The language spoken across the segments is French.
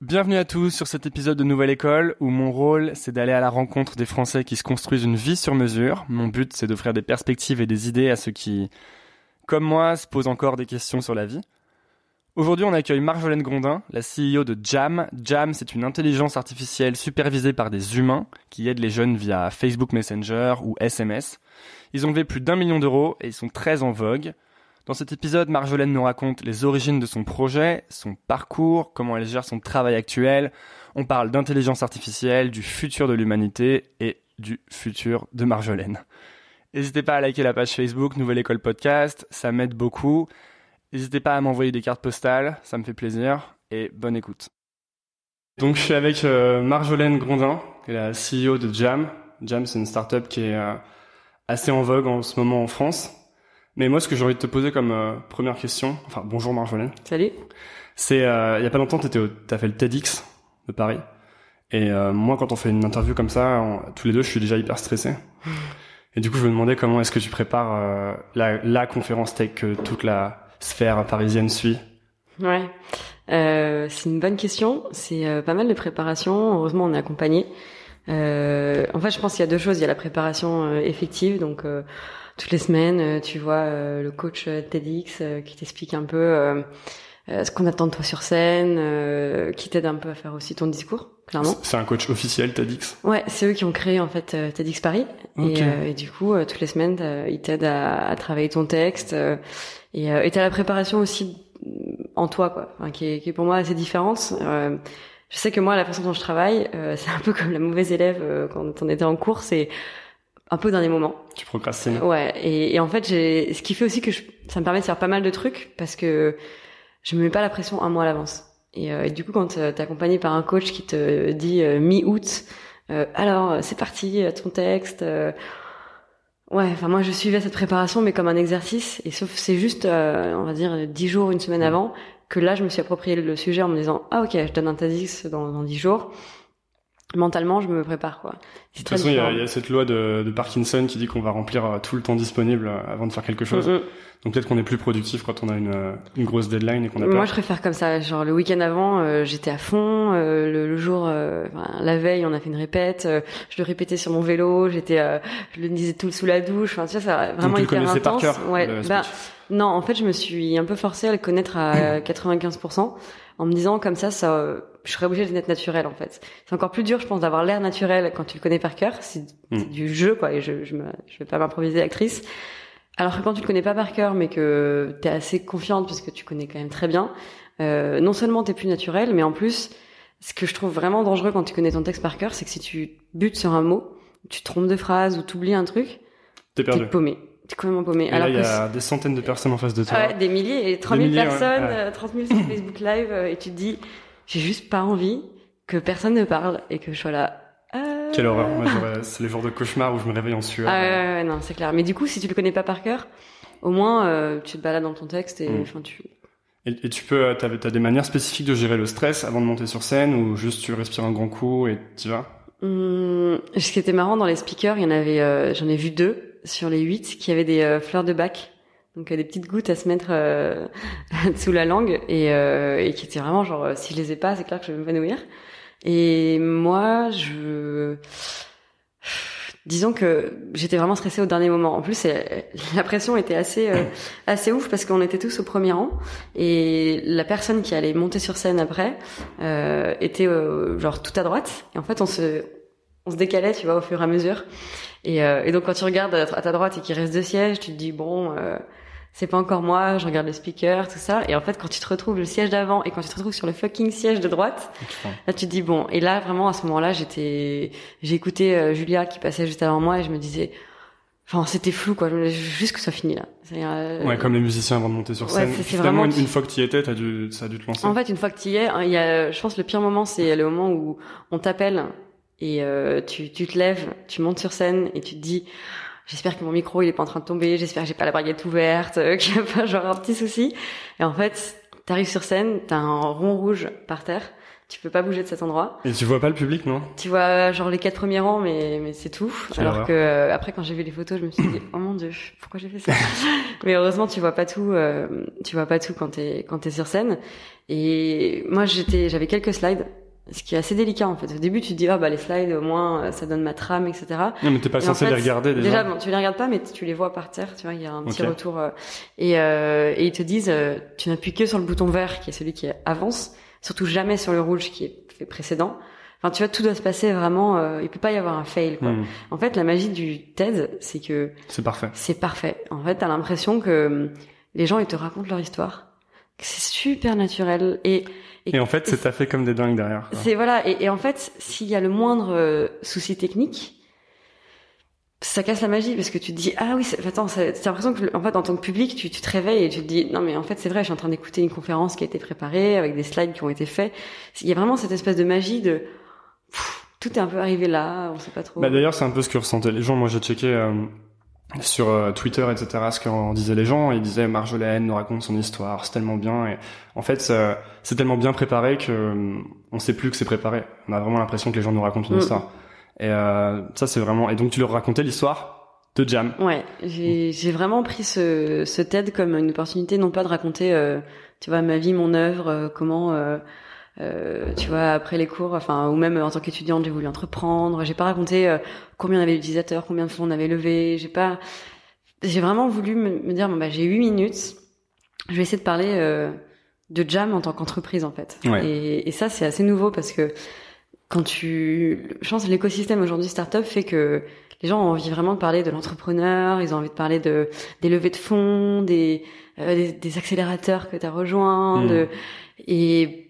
Bienvenue à tous sur cet épisode de Nouvelle École où mon rôle c'est d'aller à la rencontre des Français qui se construisent une vie sur mesure. Mon but c'est d'offrir des perspectives et des idées à ceux qui, comme moi, se posent encore des questions sur la vie. Aujourd'hui on accueille Marjolaine Grondin, la CEO de Jam. Jam c'est une intelligence artificielle supervisée par des humains qui aident les jeunes via Facebook Messenger ou SMS. Ils ont levé plus d'un million d'euros et ils sont très en vogue. Dans cet épisode, Marjolaine nous raconte les origines de son projet, son parcours, comment elle gère son travail actuel. On parle d'intelligence artificielle, du futur de l'humanité et du futur de Marjolaine. N'hésitez pas à liker la page Facebook Nouvelle École Podcast, ça m'aide beaucoup. N'hésitez pas à m'envoyer des cartes postales, ça me fait plaisir. Et bonne écoute. Donc je suis avec euh, Marjolaine Grondin, qui est la CEO de Jam. Jam c'est une startup qui est euh, assez en vogue en ce moment en France. Mais moi, ce que j'ai envie de te poser comme euh, première question, enfin bonjour Marjolaine. Salut. C'est euh, il y a pas longtemps, t'as fait le TEDx de Paris. Et euh, moi, quand on fait une interview comme ça, tous les deux, je suis déjà hyper stressé. Et du coup, je me demandais comment est-ce que tu prépares la, la conférence tech que toute la sphère parisienne suit. Ouais, c'est une bonne question. C'est pas mal de préparation. Heureusement, on est accompagné. en fait, je pense qu'il y a deux choses. Il y a la préparation effective, donc toutes les semaines, euh, tu vois euh, le coach euh, TEDx qui t'explique un peu ce qu'on attend de toi sur scène, qui t'aide un peu à faire aussi ton discours, clairement. C'est un coach officiel TEDx? Ouais, c'est eux qui ont créé en fait TEDx Paris. Et, du coup, toutes les semaines, ils t'aident à, travailler ton texte. et t'as la préparation aussi en toi, quoi, enfin, qui, est, qui est pour moi assez différente. je sais que moi, la façon dont je travaille, c'est un peu comme la mauvaise élève quand on était en cours, c'est un peu dans des moments. Tu procrastines. Ouais, et, et en fait, j'ai, ce qui fait aussi que je, ça me permet de faire pas mal de trucs parce que je me mets pas la pression un mois à l'avance. Et, euh, et, du coup, quand euh, t'es accompagné par un coach qui te dit euh, mi-août, alors c'est parti, ton texte. ouais, enfin moi je suivais cette préparation mais comme un exercice et sauf c'est juste, on va dire dix jours, une semaine avant que là je me suis approprié le sujet en me disant ah ok, je donne un TEDx dans dix jours mentalement je me prépare quoi. De toute façon, il y, a, cette loi de, de Parkinson qui dit qu'on va remplir euh, tout le temps disponible euh, avant de faire quelque chose. Mm, mm. Donc peut-être qu'on est plus productif quand on a une, euh, une grosse deadline et qu'on a Moi, je préfère comme ça. Genre le week-end avant, j'étais à fond. le, jour, la veille, on a fait une répète. je le répétais sur mon vélo. J'étais, je le disais tout sous la douche. Enfin, tu vois, ça vraiment Donc, hyper intense. Par cœur, ouais. Bah, non, en fait, je me suis un peu forcée à le connaître à 95% en me disant comme ça, ça je serais obligée d'être naturel en fait. C'est encore plus dur, je pense, d'avoir l'air naturel quand tu le connais par cœur. C'est mm. du jeu, quoi. Et je, je, me, je vais pas m'improviser actrice. Alors que quand tu le connais pas par cœur, mais que tu es assez confiante puisque tu connais quand même très bien, euh, non seulement t'es plus naturel, mais en plus, ce que je trouve vraiment dangereux quand tu connais ton texte par cœur, c'est que si tu butes sur un mot, tu te trompes de phrase ou t'oublies un truc, t'es perdu. T'es paumé. T'es complètement paumé. Et Alors là, il y a des centaines de personnes en face de toi. Ouais, des milliers et 30 000 personnes, ouais. 30 000 sur Facebook Live, euh, et tu te dis, j'ai juste pas envie que personne ne parle et que je sois là. Euh... Quelle horreur. c'est les jours de cauchemar où je me réveille en sueur. Ah ouais, ouais, non, c'est clair. Mais du coup, si tu le connais pas par cœur, au moins, euh, tu te balades dans ton texte et mm. enfin, tu. Et, et, tu peux, t'as, as des manières spécifiques de gérer le stress avant de monter sur scène ou juste tu respires un grand coup et tu vas? Hum, Ce qui était marrant dans les speakers, il y en avait, euh, j'en ai vu deux sur les huit qui avaient des euh, fleurs de bac donc des petites gouttes à se mettre euh, sous la langue et, euh, et qui étaient vraiment genre si je les ai pas c'est clair que je vais m'évanouir et moi je disons que j'étais vraiment stressée au dernier moment. En plus la pression était assez euh, assez ouf parce qu'on était tous au premier rang. Et la personne qui allait monter sur scène après euh, était genre tout à droite. Et en fait on se on se décalait tu vois au fur et à mesure. Et, et donc quand tu regardes à ta droite et qu'il reste deux sièges tu te dis bon c'est pas encore moi, je regarde le speaker, tout ça. Et en fait, quand tu te retrouves le siège d'avant et quand tu te retrouves sur le fucking siège de droite, là tu te dis bon. Et là, vraiment, à ce moment-là, j'étais, j'ai écouté euh, Julia qui passait juste avant moi et je me disais, enfin, c'était flou quoi. Juste que ça finit là. Euh... Ouais, comme les musiciens avant de monter sur scène. c'est vraiment une, fois que tu y étais, dû, ça a dû te lancer. En fait, une fois que tu y es, hein, il y a, je pense, le pire moment, c'est le moment où on t'appelle et euh, tu, tu te lèves, tu montes sur scène et tu te dis j'espère que mon micro il est pas en train de tomber, j'espère que j'ai pas la braguette ouverte, euh, qu'il y a pas genre un petit souci. Et en fait, T'arrives sur scène, t'as un rond rouge par terre, tu peux pas bouger de cet endroit. Et tu vois pas le public, non? Tu vois genre les quatre premiers rangs, mais mais c'est tout. Quelle Alors horreur. que euh, après quand j'ai vu les photos, je me suis dit oh mon dieu, pourquoi j'ai fait ça? Mais heureusement tu vois pas tout, euh, tu vois pas tout quand t'es quand t'es sur scène. Et moi j'étais, j'avais quelques slides, ce qui est assez délicat en fait. Au début tu te dis ah bah les slides au moins euh, ça donne ma trame etc. Non, mais t'es pas Et en censé fait, les regarder déjà. Déjà, bon, tu les regardes pas, mais tu les vois par terre. Tu vois, il y a un petit retour. euh, et, euh, et ils te disent, euh, tu n'appuies que sur le bouton vert, qui est celui qui avance, surtout jamais sur le rouge qui est fait précédent. Enfin, tu vois, tout doit se passer vraiment. Euh, il peut pas y avoir un fail. Quoi. Hmm, En fait, la magie du TED, c'est que c'est parfait. c'est parfait. En fait, t'as l'impression que les gens ils te racontent leur histoire, c'est super naturel et Et en fait, c'est taffé comme des dingues derrière. c'est voilà, et, et en fait, s'il y a le moindre euh, souci technique, ça casse la magie parce que tu te dis ah oui, c'est- attends, t'as l'impression que en fait en tant que public, tu, tu te réveilles et tu te dis non mais en fait c'est vrai, je suis en train d'écouter une conférence qui a été préparée avec des slides qui ont été faits. Il y a vraiment cette espèce de magie de pff, tout est un peu arrivé là, on sait pas trop. Bah d'ailleurs, c'est un peu ce que ressentaient les gens. Moi, j'ai checké euh, sur euh, Twitter, etc., ce qu'en disaient les gens. Ils disaient Marjolaine nous raconte son histoire, c'est tellement bien. Et en fait, c'est tellement bien préparé que euh, on sait plus que c'est préparé. On a vraiment l'impression que les gens nous racontent une Mm. histoire. Et euh, ça, c'est vraiment. Et donc, tu leur racontais l'histoire de Jam. Ouais, j'ai vraiment pris ce, ce TED comme une opportunité non pas de raconter, euh, tu vois, ma vie, mon œuvre, euh, comment, euh, tu vois, après les cours, enfin, ou même en tant qu'étudiante, j'ai voulu entreprendre. J'ai pas raconté euh, combien on avait d'utilisateurs, combien de fonds on avait levé. J'ai pas, j'ai vraiment voulu me, me dire, bon bah j'ai huit minutes, je vais essayer de parler euh, de Jam en tant qu'entreprise en fait. Ouais. Et, et ça c'est assez nouveau parce que quand tu, je pense l'écosystème aujourd'hui startup fait que les gens ont envie vraiment de parler de l'entrepreneur, ils ont envie de parler de des levées de fonds, des euh, des, des accélérateurs que tu as rejoints, Mm. de et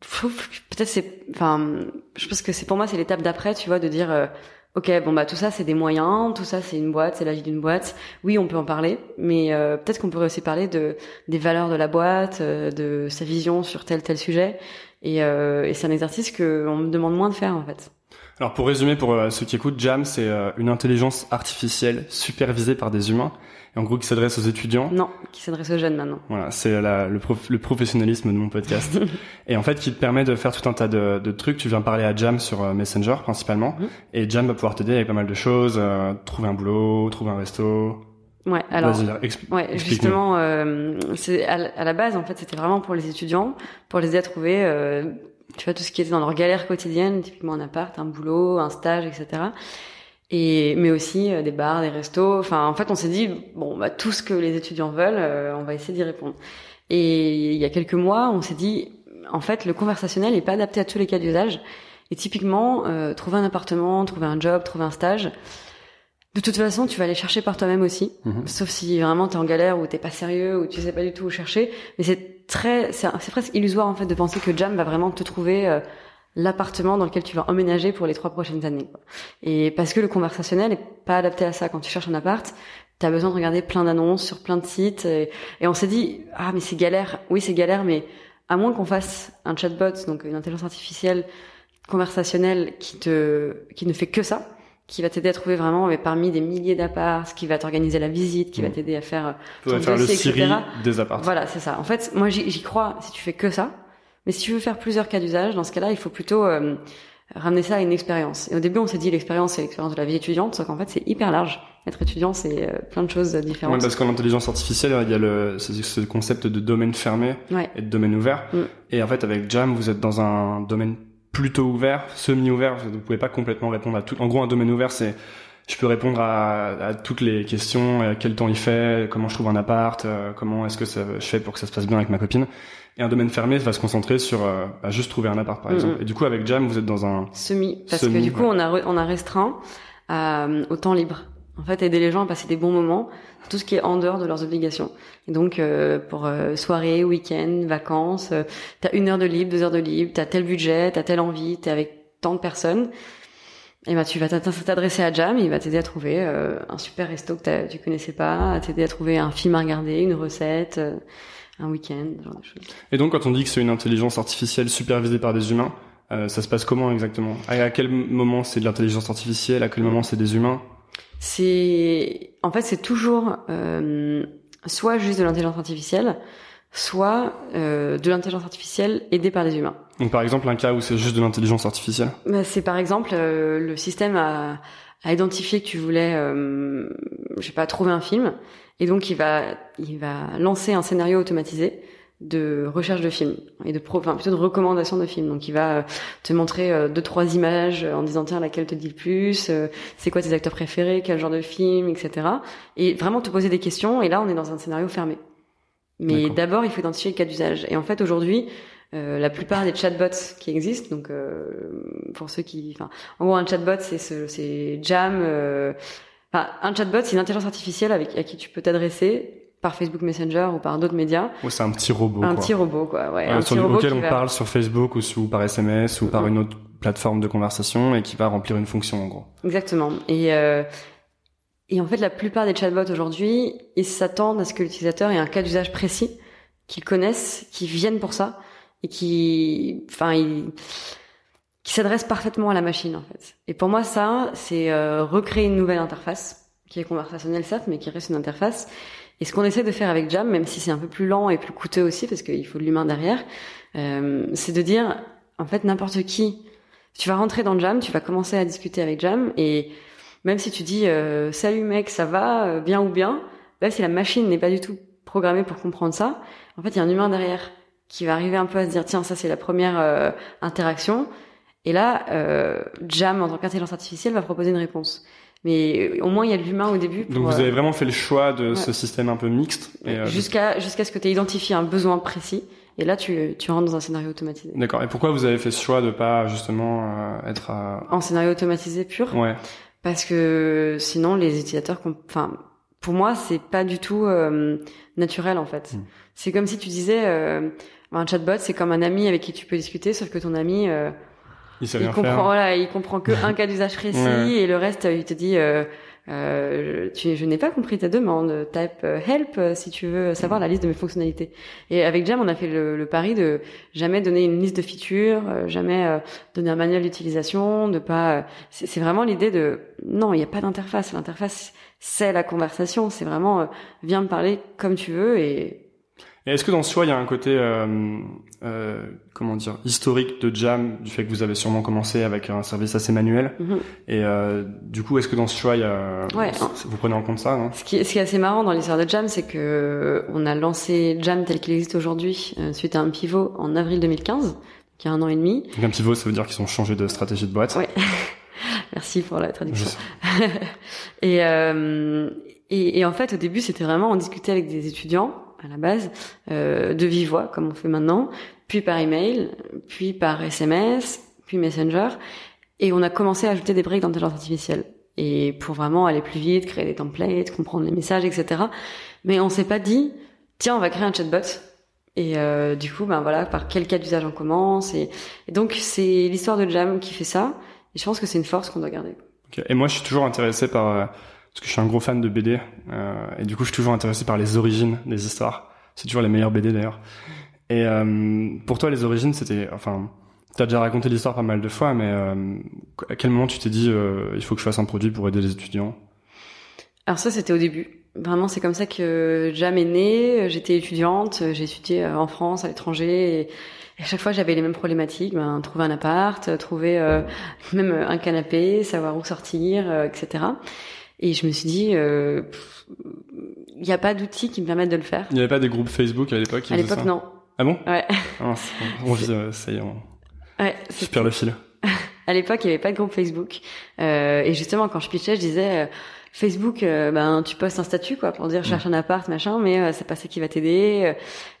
peut-être c'est enfin je pense que c'est pour moi c'est l'étape d'après, tu vois, de dire euh, OK, bon bah tout ça c'est des moyens, tout ça c'est une boîte, c'est la vie d'une boîte. Oui, on peut en parler, mais euh, peut-être qu'on pourrait aussi parler de des valeurs de la boîte, euh, de sa vision sur tel tel sujet et, euh, et c'est un exercice que on me demande moins de faire en fait. Alors, pour résumer, pour euh, ceux qui écoutent, Jam, c'est euh, une intelligence artificielle supervisée par des humains. Et en gros, qui s'adresse aux étudiants. Non, qui s'adresse aux jeunes maintenant. Voilà, c'est le, prof- le professionnalisme de mon podcast. et en fait, qui te permet de faire tout un tas de, de trucs. Tu viens parler à Jam sur euh, Messenger principalement, Mhm. et Jam va pouvoir t'aider avec pas mal de choses, trouver un boulot, trouver un resto. Ouais, alors Ouais, justement, euh, c'est à, la- à la base en fait, c'était vraiment pour les étudiants, pour les aider à trouver, euh, tu vois, tout ce qui était dans leur galère quotidienne, typiquement un appart, un boulot, un stage, etc. Et mais aussi euh, des bars, des restos. Enfin, en fait, on s'est dit bon, bah tout ce que les étudiants veulent, euh, on va essayer d'y répondre. Et il y a quelques mois, on s'est dit en fait, le conversationnel n'est pas adapté à tous les cas d'usage. Et typiquement, euh, trouver un appartement, trouver un job, trouver un stage. De toute façon, tu vas aller chercher par toi-même aussi. Mhm. Sauf si vraiment t'es en galère ou t'es pas sérieux ou tu sais pas du tout où chercher. Mais c'est très, c'est c'est presque illusoire en fait de penser que Jam va vraiment te trouver euh, l'appartement dans lequel tu vas emménager pour les trois prochaines années. quoi. Et parce que le conversationnel est pas adapté à ça. Quand tu cherches un appart, t'as besoin de regarder plein d'annonces sur plein de sites. Et, et on s'est dit ah mais c'est galère. Oui c'est galère, mais à moins qu'on fasse un chatbot, donc une intelligence artificielle conversationnelle qui te, qui ne fait que ça qui va t'aider à trouver vraiment mais parmi des milliers d'apparts, qui va t'organiser la visite, qui va Mhm. t'aider à faire Tu vas ton faire le dossier, etc. des appartements. Voilà, c'est ça. En fait, moi j'y crois si tu fais que ça. Mais si tu veux faire plusieurs cas d'usage, dans ce cas-là, il faut plutôt euh, ramener ça à une expérience. Et au début, on s'est dit l'expérience, c'est l'expérience de la vie étudiante, sauf qu'en fait, c'est hyper large. Être étudiant, c'est euh, plein de choses Ouais, différentes. parce qu'en intelligence artificielle, il y a le, ce, ce concept de domaine fermé Ouais. et de domaine ouvert. Mm. Et en fait, avec Jam, vous êtes dans un domaine plutôt ouvert, semi-ouvert. Vous pouvez pas complètement répondre à tout. En gros, un domaine ouvert, c'est je peux répondre à, à toutes les questions. euh, quel temps il fait Comment je trouve un appart euh, Comment est-ce que ça, je fais pour que ça se passe bien avec ma copine Et un domaine fermé va se concentrer sur euh, bah, juste trouver un appart, par Mm, exemple. Et du coup, avec Jam, vous êtes dans un Semi, parce Semi, que du coup, ouais. on a re- on a restreint euh, au temps libre. En fait, aider les gens à passer des bons moments, tout ce qui est en dehors de leurs obligations. Et donc, euh, pour euh, soirée, week-end, vacances, euh, t'as une heure de libre, deux heures de libre, t'as tel budget, t'as telle envie, t'es avec tant de personnes. Et ben, tu vas t'adresser à Jam, il va t'aider à trouver euh, un super resto que tu connaissais pas, à t'aider à trouver un film à regarder, une recette, euh, un week-end, genre de choses. Et donc, quand on dit que c'est une intelligence artificielle supervisée par des humains, ça se passe comment exactement? À quel moment c'est de l'intelligence artificielle? À quel moment c'est des humains? C'est en fait c'est toujours euh, soit juste de l'intelligence artificielle, soit euh, de l'intelligence artificielle aidée par des humains. Donc par exemple un cas où c'est juste de l'intelligence artificielle bah, C'est par exemple euh, le système a, a, identifié que tu voulais, euh, je sais pas, trouver un film, et donc il va il va lancer un scénario automatisé de recherche de films et de pro, enfin plutôt de recommandation de films. Donc il va euh, te montrer euh, deux trois images en disant tiens laquelle te dit le plus, c'est quoi tes acteurs préférés, quel genre de film, etc. Et vraiment te poser des questions. Et là on est dans un scénario fermé. Mais d'abord, il faut identifier le cas d'usage. Et en fait, aujourd'hui, euh, la plupart des chatbots qui existent, donc euh, pour ceux qui, enfin, en gros, un chatbot, c'est c'est Jam. Euh, enfin, un chatbot, c'est une intelligence artificielle avec à qui tu peux t'adresser par Facebook Messenger ou par d'autres médias. C'est un petit robot. Un quoi. petit robot, quoi. Ouais, un sur petit robot auquel on parle sur Facebook ou, sous, par SMS ou par une autre plateforme de conversation et qui va remplir une fonction en gros. Exactement. Et euh, et en fait, la plupart des chatbots aujourd'hui, ils s'attendent à ce que l'utilisateur ait un cas d'usage précis, qu'ils connaissent, qu'ils viennent pour ça, et qui, enfin, ils, qui s'adressent parfaitement à la machine, en fait. Et pour moi, ça, c'est euh, recréer une nouvelle interface, qui est conversationnelle certes, mais qui reste une interface. Et ce qu'on essaie de faire avec Jam, même si c'est un peu plus lent et plus coûteux aussi, parce qu'il faut de l'humain derrière, euh, c'est de dire, en fait, n'importe qui, tu vas rentrer dans Jam, tu vas commencer à discuter avec Jam, et même si tu dis euh, salut mec, ça va, euh, bien ou bien, là si la machine n'est pas du tout programmée pour comprendre ça, en fait il y a un humain derrière qui va arriver un peu à se dire tiens ça c'est la première euh, interaction et là Jam en tant qu'intelligence artificielle va proposer une réponse. Mais au moins il y a de l'humain au début. Donc vous avez vraiment fait le choix de ce système un peu mixte. Jusqu'à jusqu'à ce que tu aies identifié un besoin précis. Et là, tu, tu rentres dans un scénario automatisé. D'accord. Et pourquoi vous avez fait ce choix de pas justement être en scénario automatisé pur Ouais parce que sinon les utilisateurs, enfin pour moi c'est pas du tout euh, naturel en fait. Hmm. C'est comme si tu disais euh, un chatbot c'est comme un ami avec qui tu peux discuter, sauf que ton ami euh, il, comprend voilà il comprend que un cas d'usage précis et le reste il te dit euh, tu, je n'ai pas compris ta demande. Type euh, help euh, si tu veux savoir la liste de mes fonctionnalités. Et avec Jam, on a fait le, le pari de jamais donner une liste de features, euh, jamais donner un manuel d'utilisation, de pas. C'est vraiment l'idée de non, il n'y a pas d'interface. L'interface, c'est la conversation. C'est vraiment viens me parler comme tu veux et et est-ce que dans ce choix, il y a un côté, euh, euh, comment dire, historique de Jam, du fait que vous avez sûrement commencé avec un service assez manuel mhm. Et euh, du coup, est-ce que dans ce choix, il y a, ouais, vous prenez en compte ça hein ce, qui est, ce qui est assez marrant dans l'histoire de Jam, c'est que on a lancé Jam tel qu'il existe aujourd'hui euh, suite à un pivot en avril 2015, qui a un an et demi. Donc un pivot, ça veut dire qu'ils ont changé de stratégie de boîte. Ouais. Merci pour la traduction. et, euh, et, et en fait, au début, c'était vraiment on discutait avec des étudiants à la base, euh, de vive voix, comme on fait maintenant, puis par email, puis par SMS, puis Messenger, et on a commencé à ajouter des briques d'intelligence artificielle. Et pour vraiment aller plus vite, créer des templates, comprendre les messages, etc. Mais on s'est pas dit, tiens, on va créer un chatbot. Et euh, du coup, ben voilà, par quel cas d'usage on commence. Et, donc c'est l'histoire de Jam qui fait ça. Et je pense que c'est une force qu'on doit garder. Et moi, je suis toujours intéressé par euh, parce que je suis un gros fan de BD euh, et du coup je suis toujours intéressé par les origines des histoires. C'est toujours les meilleures BD d'ailleurs. Et euh, pour toi les origines c'était enfin t'as déjà raconté l'histoire pas mal de fois mais euh, à quel moment tu t'es dit euh, il faut que je fasse un produit pour aider les étudiants? Alors ça c'était au début. Vraiment c'est comme ça que Jam est né. J'étais étudiante, j'ai étudié euh, en France, à l'étranger. Et... à chaque fois, j'avais les mêmes problématiques. Ben, trouver un appart, trouver euh, même un canapé, savoir où sortir, euh, etc. Et je me suis dit, il euh, n'y a pas d'outils qui me permettent de le faire. Il n'y avait pas des groupes Facebook à l'époque À l'époque, non. Ah bon? Ouais. Ah, on vit, ça y est, on... Ouais, je perds le fil. à l'époque, il n'y avait pas de groupe Facebook. Euh, et justement, quand je pitchais, je disais, euh, Facebook, euh, ben tu postes un statut quoi pour dire je cherche un appart machin, mais euh, c'est pas ça qui va t'aider.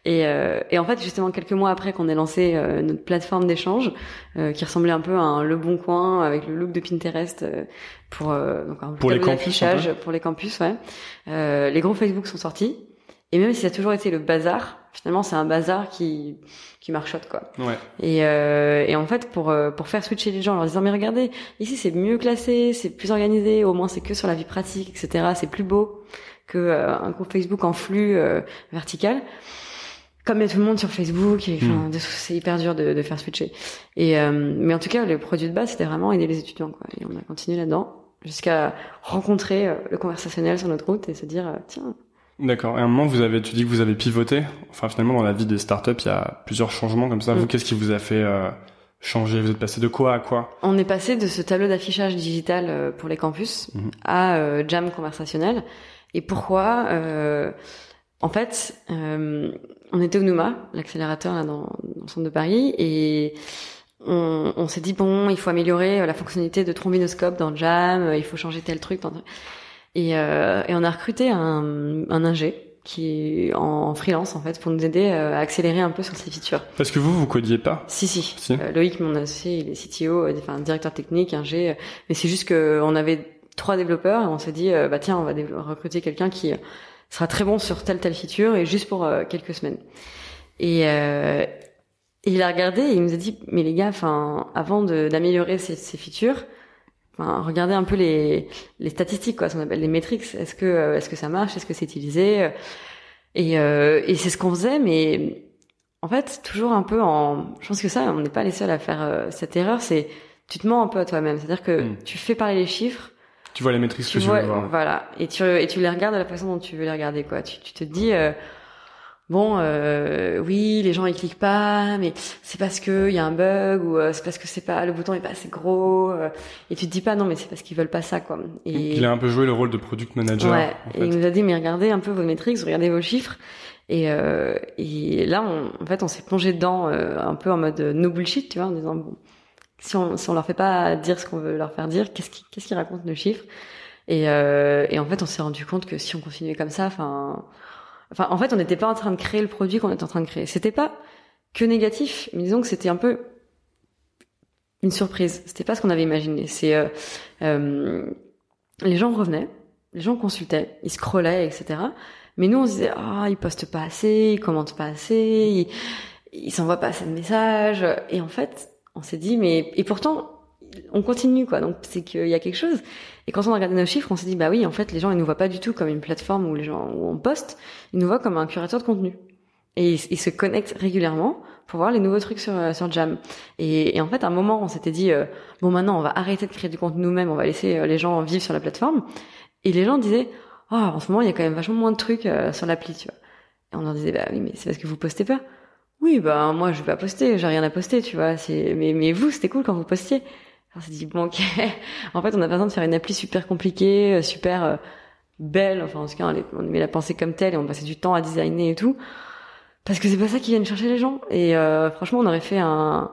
et, euh, et en fait justement quelques mois après qu'on ait lancé notre plateforme d'échange qui ressemblait un peu à un Le Bon Coin avec le look de Pinterest pour donc un pour les campus pour les campus, ouais. les groupes Facebook sont sortis et même si ça a toujours été le bazar, finalement c'est un bazar qui qui marchote quoi. Ouais. Et, euh, et en fait pour euh, pour faire switcher les gens en leur disant mais regardez ici c'est mieux classé, c'est plus organisé, au moins c'est que sur la vie pratique etc. C'est plus beau que euh, un groupe Facebook en flux euh, vertical. Comme il y a tout le monde sur Facebook, et, hmm. c'est hyper dur de, de faire switcher. Et mais en tout cas le produit de base c'était vraiment aider les étudiants quoi. Et on a continué là-dedans jusqu'à rencontrer le conversationnel sur notre route et se dire tiens D'accord. Et à un moment, vous avez, tu dis que vous avez pivoté. Enfin, finalement, dans la vie des startups, il y a plusieurs changements comme ça. Vous, Mm. qu'est-ce qui vous a fait euh, changer? Vous êtes passé de quoi à quoi? On est passé de ce tableau d'affichage digital euh, pour les campus Mhm. à euh, Jam conversationnel. Et pourquoi euh, En fait, euh, on était au Nouma, l'accélérateur là dans, dans le centre de Paris, et on, on s'est dit bon, il faut améliorer euh, la fonctionnalité de trombinoscope dans Jam, il faut changer tel truc. dans- Et, euh, et on a recruté un, un ingé qui est en freelance en fait pour nous aider euh, à accélérer un peu sur ces features. Parce que vous, vous codiez pas? Si, si. Si. Euh, Loïc, mon associé, il est CTO, euh, enfin directeur technique, euh, Mais c'est juste que on avait trois développeurs et on s'est dit, euh, bah tiens, on va recruter quelqu'un qui sera très bon sur telle telle feature et juste pour euh, quelques semaines. Et, euh, il a regardé et il nous a dit, mais les gars, enfin, avant d'améliorer ces, ces features, enfin, regardez un peu les, les statistiques, quoi, ce qu'on appelle les métriques. Est-ce que euh, est-ce que ça marche? Est-ce que c'est utilisé? Et, euh, et c'est ce qu'on faisait, mais en fait, toujours un peu en. Je pense que ça, on n'est pas les seuls à faire euh, cette erreur. C'est tu te mens un peu à toi-même. C'est-à-dire que Mm. tu fais parler les chiffres, Tu vois les métriques que tu veux voir. voilà, et tu et tu les regardes de la façon dont tu veux les regarder, quoi. Tu, tu te dis. euh, Bon, euh, oui, les gens ils cliquent pas, mais c'est parce que il y a un bug ou euh, c'est parce que c'est pas le bouton est pas assez gros euh, et tu te dis pas non mais c'est parce qu'ils veulent pas ça quoi. Et Il a un peu joué le rôle de product manager. Ouais, en et il nous a dit mais regardez un peu vos métriques, regardez vos chiffres. Et, euh, et là, on, en fait, on s'est plongé dedans euh, un peu en mode no bullshit, tu vois, en disant bon, si on si on leur fait pas dire ce qu'on veut leur faire dire, qu'est-ce qui qu'est-ce qu'ils racontent nos chiffres? Et, euh, et en fait, on s'est rendu compte que si on continuait comme ça, enfin, enfin, en fait, on n'était pas en train de créer le produit qu'on était en train de créer. C'était pas que négatif, mais disons que c'était un peu une surprise. C'était pas ce qu'on avait imaginé. C'est euh, euh, les gens revenaient, les gens consultaient, ils scrollaient, etc. Mais nous, on se disait, ah, ils postent pas assez, ils commentent pas assez, ils, ils s'envoient pas assez de messages. Et en fait, on s'est dit, mais et pourtant, on continue quoi. Donc c'est qu'il y a quelque chose. Et quand on a regardé nos chiffres, on s'est dit, bah oui, en fait, les gens ils nous voient pas du tout comme une plateforme où les gens où on poste, ils nous voient comme un curateur de contenu. Et ils, se connectent régulièrement pour voir les nouveaux trucs sur euh, sur Jam. Et, et en fait, à un moment, on s'était dit, euh, bon, maintenant, on va arrêter de créer du contenu nous-mêmes, on va laisser euh, les gens vivre sur la plateforme. Et les gens disaient, oh, en ce moment, il y a quand même vachement moins de trucs sur l'appli, tu vois. Et on leur disait, bah oui, mais c'est parce que vous postez pas. Oui, bah moi, je vais pas poster, j'ai rien à poster, tu vois. Mais mais vous, c'était cool quand vous postiez. On s'est dit, bon, ok. en fait, on a pas besoin de faire une appli super compliquée, euh, super euh, belle. Enfin, en tout cas, on, aimait la penser comme telle et on passait du temps à designer et tout. Parce que c'est pas ça qui viennent chercher les gens. Et euh, franchement, on aurait fait un,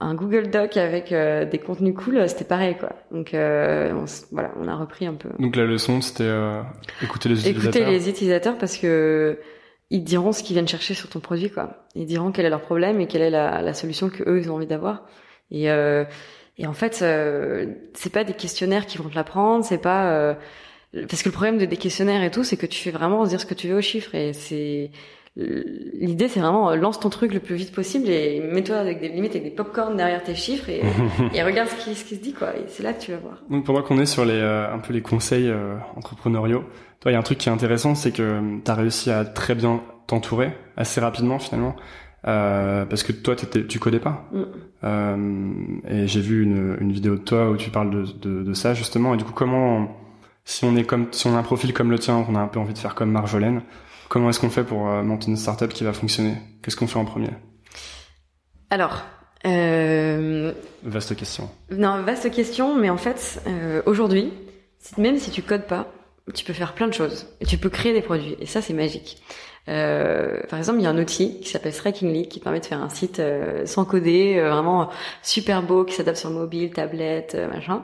un Google Doc avec euh, des contenus cool, c'était pareil, quoi. Donc, euh, on voilà, on a repris un peu. Donc la leçon, c'était euh, écouter les Écoutez utilisateurs. les utilisateurs parce que ils diront ce qu'ils viennent chercher sur ton produit, quoi. Ils diront quel est leur problème et quelle est la, la solution que eux ils ont envie d'avoir. Et euh, et en fait, euh, c'est pas des questionnaires qui vont te l'apprendre, c'est pas euh, parce que le problème de des questionnaires et tout, c'est que tu fais vraiment dire ce que tu veux aux chiffres. Et c'est l'idée c'est vraiment euh, lance ton truc le plus vite possible et mets-toi avec des limites avec des popcorn derrière tes chiffres et, et regarde ce qui, ce qui se dit quoi. Et c'est là que tu vas voir. Donc pendant qu'on est sur les euh, un peu les conseils euh, entrepreneuriaux, toi il y a un truc qui est intéressant, c'est que tu as réussi à très bien t'entourer assez rapidement finalement. Euh, parce que toi tu codais pas Mm. Euh, et j'ai vu une, une vidéo de toi où tu parles de, de, de ça justement et du coup comment si on est comme si on a un profil comme le tien qu'on a un peu envie de faire comme Marjolaine comment est-ce qu'on fait pour euh, monter une startup qui va fonctionner? Qu'est-ce qu'on fait en premier? Alors vaste question Non, vaste question, mais en fait, aujourd'hui, même si tu codes pas, tu peux faire plein de choses. Tu peux créer des produits. Et ça, c'est magique. Euh, par exemple, il y a un outil qui s'appelle Strikingly qui permet de faire un site euh, sans coder, euh, vraiment super beau, qui s'adapte sur mobile, tablette, euh, machin,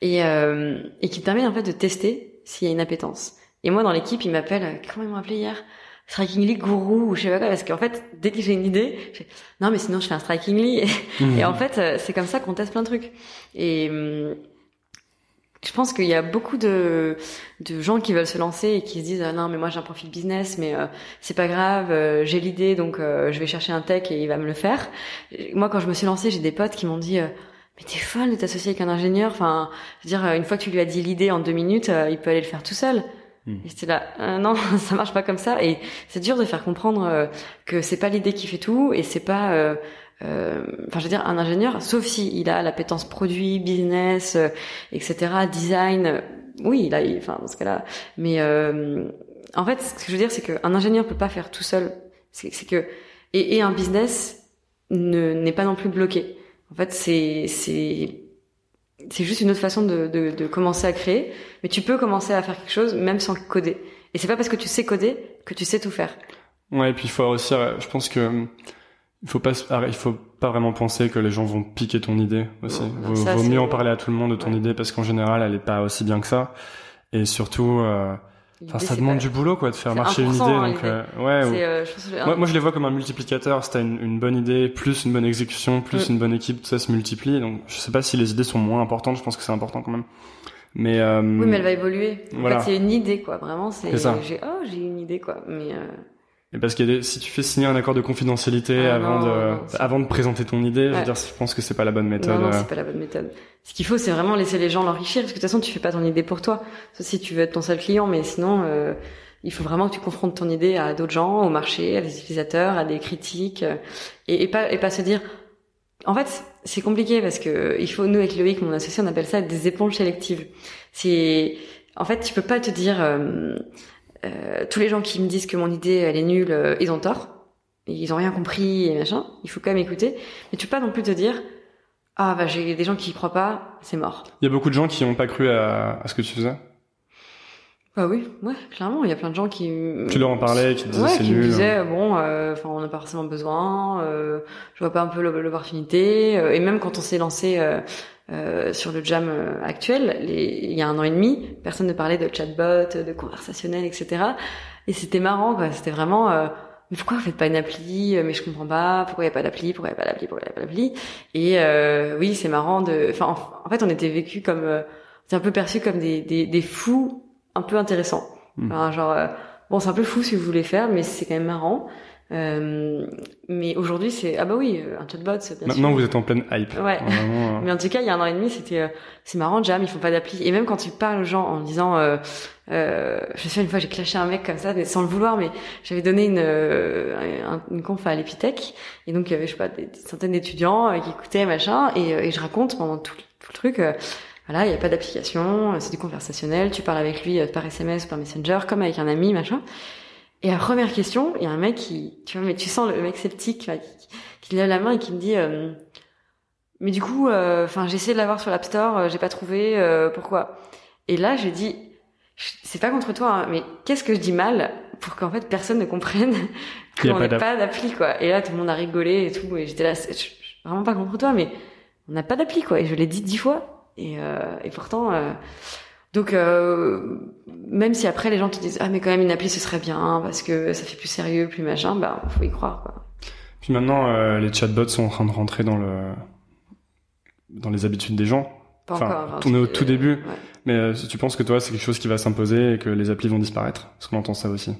et, euh, et qui permet en fait de tester s'il y a une appétence. Et moi, dans l'équipe, ils m'appellent, euh, comment ils m'ont appelé hier? Strikingly Gourou ou je sais pas quoi, parce qu'en fait, dès que j'ai une idée, je fais, non mais sinon je fais un Strikingly. Et en fait, euh, c'est comme ça qu'on teste plein de trucs. Et hum, je pense qu'il y a beaucoup de, de gens qui veulent se lancer et qui se disent ah non mais moi j'ai un profil business mais euh, c'est pas grave euh, j'ai l'idée donc euh, je vais chercher un tech et il va me le faire. Moi quand je me suis lancée j'ai des potes qui m'ont dit euh, mais t'es folle de t'associer avec un ingénieur. Enfin je veux dire euh, une fois que tu lui as dit l'idée en deux minutes euh, il peut aller le faire tout seul. Mm. Et c'était là euh, non ça marche pas comme ça et c'est dur de faire comprendre que c'est pas l'idée qui fait tout et c'est pas euh, enfin je veux dire un ingénieur sauf si il a l'appétence produit business euh, etc design euh, oui a il- enfin dans ce cas-là mais euh, en fait, ce que je veux dire, c'est qu'un ingénieur peut pas faire tout seul. C'est que et, et un business ne n'est pas non plus bloqué. En fait, c'est c'est c'est juste une autre façon de, de, de commencer à créer, mais tu peux commencer à faire quelque chose même sans coder. Et c'est pas parce que tu sais coder que tu sais tout faire. Ouais, et puis il faut aussi, je pense que il faut pas, il faut pas vraiment penser que les gens vont piquer ton idée aussi. Non, vaut, ça, vaut c'est- mieux en parler à tout le monde de ton Ouais. idée parce qu'en général, elle est pas aussi bien que ça. Et surtout, euh, ça demande pas- du boulot, quoi, de faire marcher une idée. 1%, hein, Donc, euh, ouais. ou- euh, je Moi, moi, je les vois comme un multiplicateur. Si t'as une, une bonne idée, plus une bonne exécution, plus Mm. une bonne équipe, tout ça se multiplie. Donc, je sais pas si les idées sont moins importantes. Je pense que c'est important quand même. Mais, euh, Oui, mais elle va évoluer. En Voilà. fait, c'est une idée, quoi. Vraiment, c'est, j'ai, oh, j'ai une idée, quoi. Mais, euh, et parce des, si tu fais signer un accord de confidentialité Ah, avant non, de, non, avant de présenter ton idée, je veux dire, je pense que c'est pas la bonne méthode. non, non, euh. c'est pas la bonne méthode. Ce qu'il faut, c'est vraiment laisser les gens l'enrichir, parce que de toute façon, tu fais pas ton idée pour toi. Sauf si tu veux être ton seul client, mais sinon, euh, il faut vraiment que tu confrontes ton idée à d'autres gens, au marché, à des utilisateurs, à des critiques, euh, et, et pas, et pas se dire, en fait, c'est compliqué parce que il faut, nous, avec Loïc, mon associé, on appelle ça des éponges sélectives. C'est, en fait, tu peux pas te dire, euh, euh, tous les gens qui me disent que mon idée, elle est nulle, euh, ils ont tort. Ils ont rien compris et machin. Il faut quand même écouter. Mais tu peux pas non plus te dire, ah, bah, j'ai des gens qui y croient pas, c'est mort. Il y a beaucoup de gens qui n'ont pas cru à, à ce que tu faisais. Bah oui, ouais, clairement, il y a plein de gens qui... Tu leur en parlais, qui te disaient Ouais, c'est qui me nul. disaient, bon, euh, enfin, on n'a pas forcément besoin, euh, je vois pas un peu l'op- l'opportunité. euh, et même quand on s'est lancé euh, sur le jam euh, actuel, les- il y a un an et demi, personne ne parlait de chatbot, de conversationnel, etc. Et c'était marrant, quoi. C'était vraiment, euh, mais pourquoi vous faites pas une appli Euh, Mais je comprends pas. Pourquoi il y a pas d'appli Pourquoi il y a pas d'appli Pourquoi il y a pas d'appli? Et euh, oui, c'est marrant de. Enfin, en, fait, on était vécu comme, euh, c'est un peu perçu comme des, des, des fous un peu intéressants. Mm. Enfin, genre, euh, bon, c'est un peu fou ce que vous voulez faire, mais c'est quand même marrant. Euh, mais aujourd'hui, c'est ah bah oui, euh, un chatbot, bien Maintenant, sûr. vous êtes en pleine hype. Ouais. Vraiment, euh, Mais en tout cas, il y a un an et demi, c'était euh, c'est marrant, Jam, ils font pas d'appli. Et même quand tu parles aux gens en disant, euh, euh, je souviens une fois, j'ai clashé un mec comme ça, mais sans le vouloir, mais j'avais donné une un- une conf à l'Epitech, et donc il y avait je sais pas des, des centaines d'étudiants qui écoutaient machin, et, et je raconte pendant tout, le- tout le truc. voilà, il n'y a pas d'application, c'est du conversationnel, tu parles avec lui par SMS ou par Messenger, comme avec un ami, machin. Et la première question, il y a un mec qui, tu vois, mais tu sens le mec sceptique là, qui, qui lève la main et qui me dit, euh, mais du coup, euh, enfin, j'ai essayé de l'avoir sur l'App Store, euh, j'ai pas trouvé, euh, pourquoi? Et là, j'ai dit, c'est pas contre toi, hein, mais qu'est-ce que je dis mal pour qu'en fait personne ne comprenne qu'on d'app. pas d'appli, quoi? Et là, tout le monde a rigolé et tout, et j'étais là, je je suis vraiment pas contre toi, mais on n'a pas d'appli, quoi. Et je l'ai dit dix fois, et, euh, et pourtant. Donc, euh, même si après les gens te disent ah mais quand même une appli ce serait bien parce que ça fait plus sérieux, plus machin, bah faut y croire quoi. Puis maintenant, euh, les chatbots sont en train de rentrer dans le dans les habitudes des gens. Pas Enfin, encore. on est au tout début. ouais. Mais euh, si tu penses que toi, c'est quelque chose qui va s'imposer et que les applis vont disparaître Parce qu'on entend ça aussi.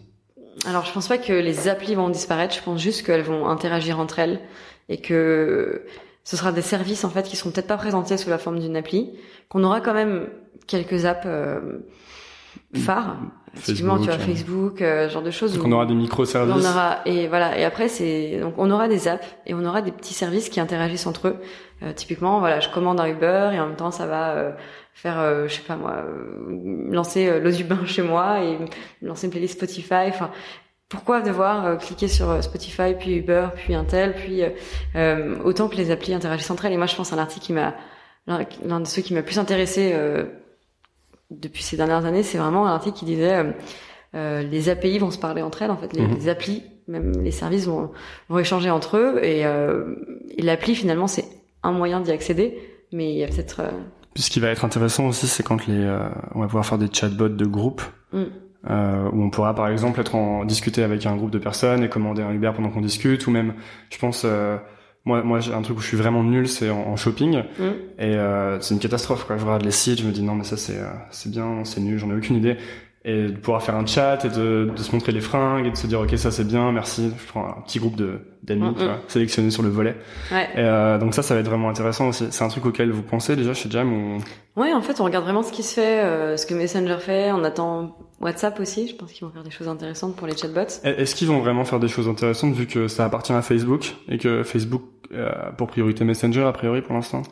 Alors je pense pas que les applis vont disparaître, je pense juste qu'elles vont interagir entre elles et que ce sera des services en fait qui seront peut-être pas présentés sous la forme d'une appli, qu'on aura quand même quelques apps euh, phares. Typiquement, tu vois Facebook, euh. Genre de choses. Donc où- on aura des on microservices. aura et voilà et après c'est donc on aura des apps et on aura des petits services qui interagissent entre eux. Euh, typiquement voilà je commande un Uber et en même temps ça va euh, faire euh, je sais pas moi euh, lancer euh, l'eau du bain chez moi et lancer une playlist Spotify. Enfin pourquoi devoir euh, cliquer sur euh, Spotify puis Uber puis un tel puis euh, autant que les applis interagissent entre elles. Et moi je pense à un article qui m'a l'un de ceux qui m'a plus intéressé euh, depuis ces dernières années, c'est vraiment un article qui disait euh, les API vont se parler entre elles en fait les, Mhm. les applis même les services vont vont échanger entre eux et, euh, et l'appli finalement c'est un moyen d'y accéder mais il y a peut-être euh, Puis ce qui va être intéressant aussi, c'est quand les, euh, on va pouvoir faire des chatbots de groupe. Mm. Euh, où on pourra par exemple être en discuter avec un groupe de personnes et commander un Uber pendant qu'on discute ou même je pense euh, moi moi j'ai un truc où je suis vraiment nul c'est en, en shopping. Hmm, et euh, c'est une catastrophe quoi. Je regarde les sites je me dis non mais ça c'est euh, c'est bien c'est nul j'en ai aucune idée. Et de pouvoir faire un chat et de, de se montrer les fringues et de se dire ok ça c'est bien merci je prends un petit groupe de d'amis Mm, mm. sélectionnés sur le volet. Ouais. Et euh, donc ça ça va être vraiment intéressant aussi. C'est un truc auquel vous pensez déjà chez Jam ou? Ouais en fait on regarde vraiment ce qui se fait euh, ce que Messenger fait. On attend WhatsApp aussi je pense qu'ils vont faire des choses intéressantes pour les chatbots Est-ce qu'ils vont vraiment faire des choses intéressantes vu que ça appartient à Facebook et que Facebook a pour priorité Messenger a priori pour l'instant?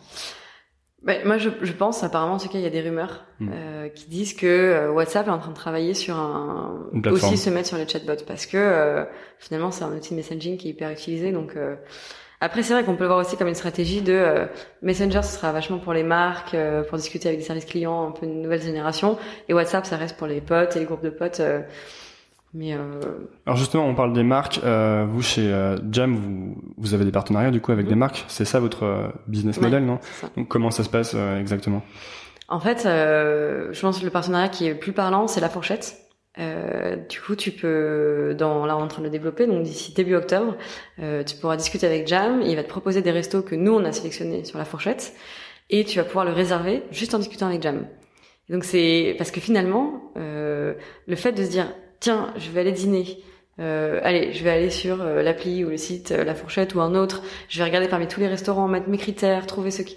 Bah, moi, je, je pense, apparemment, en tout cas, il y a des rumeurs Mm. euh, qui disent que euh, WhatsApp est en train de travailler sur un aussi se mettre sur les chatbots parce que euh, finalement, c'est un outil de messaging qui est hyper utilisé. Donc euh, après, c'est vrai qu'on peut le voir aussi comme une stratégie de euh, Messenger, ce sera vachement pour les marques, euh, pour discuter avec des services clients, un peu une nouvelle génération, et WhatsApp, ça reste pour les potes et les groupes de potes. euh, mais euh, Alors justement, on parle des marques. Euh, vous, chez euh, Jam, vous, vous avez des partenariats du coup avec des marques. C'est ça votre business Ouais. model, non. Donc comment ça se passe euh, exactement? En fait, euh, je pense que le partenariat qui est le plus parlant, c'est la fourchette. Euh, du coup, tu peux, dans là, on est en train de le développer, donc d'ici début octobre, euh, tu pourras discuter avec Jam. Il va te proposer des restos que nous on a sélectionnés sur la fourchette, et tu vas pouvoir le réserver juste en discutant avec Jam. Donc c'est parce que finalement, euh, le fait de se dire, tiens, je vais aller dîner. Euh, allez, je vais aller sur euh, l'appli ou le site euh, La Fourchette ou un autre. Je vais regarder parmi tous les restaurants, mettre mes critères, trouver ceux qui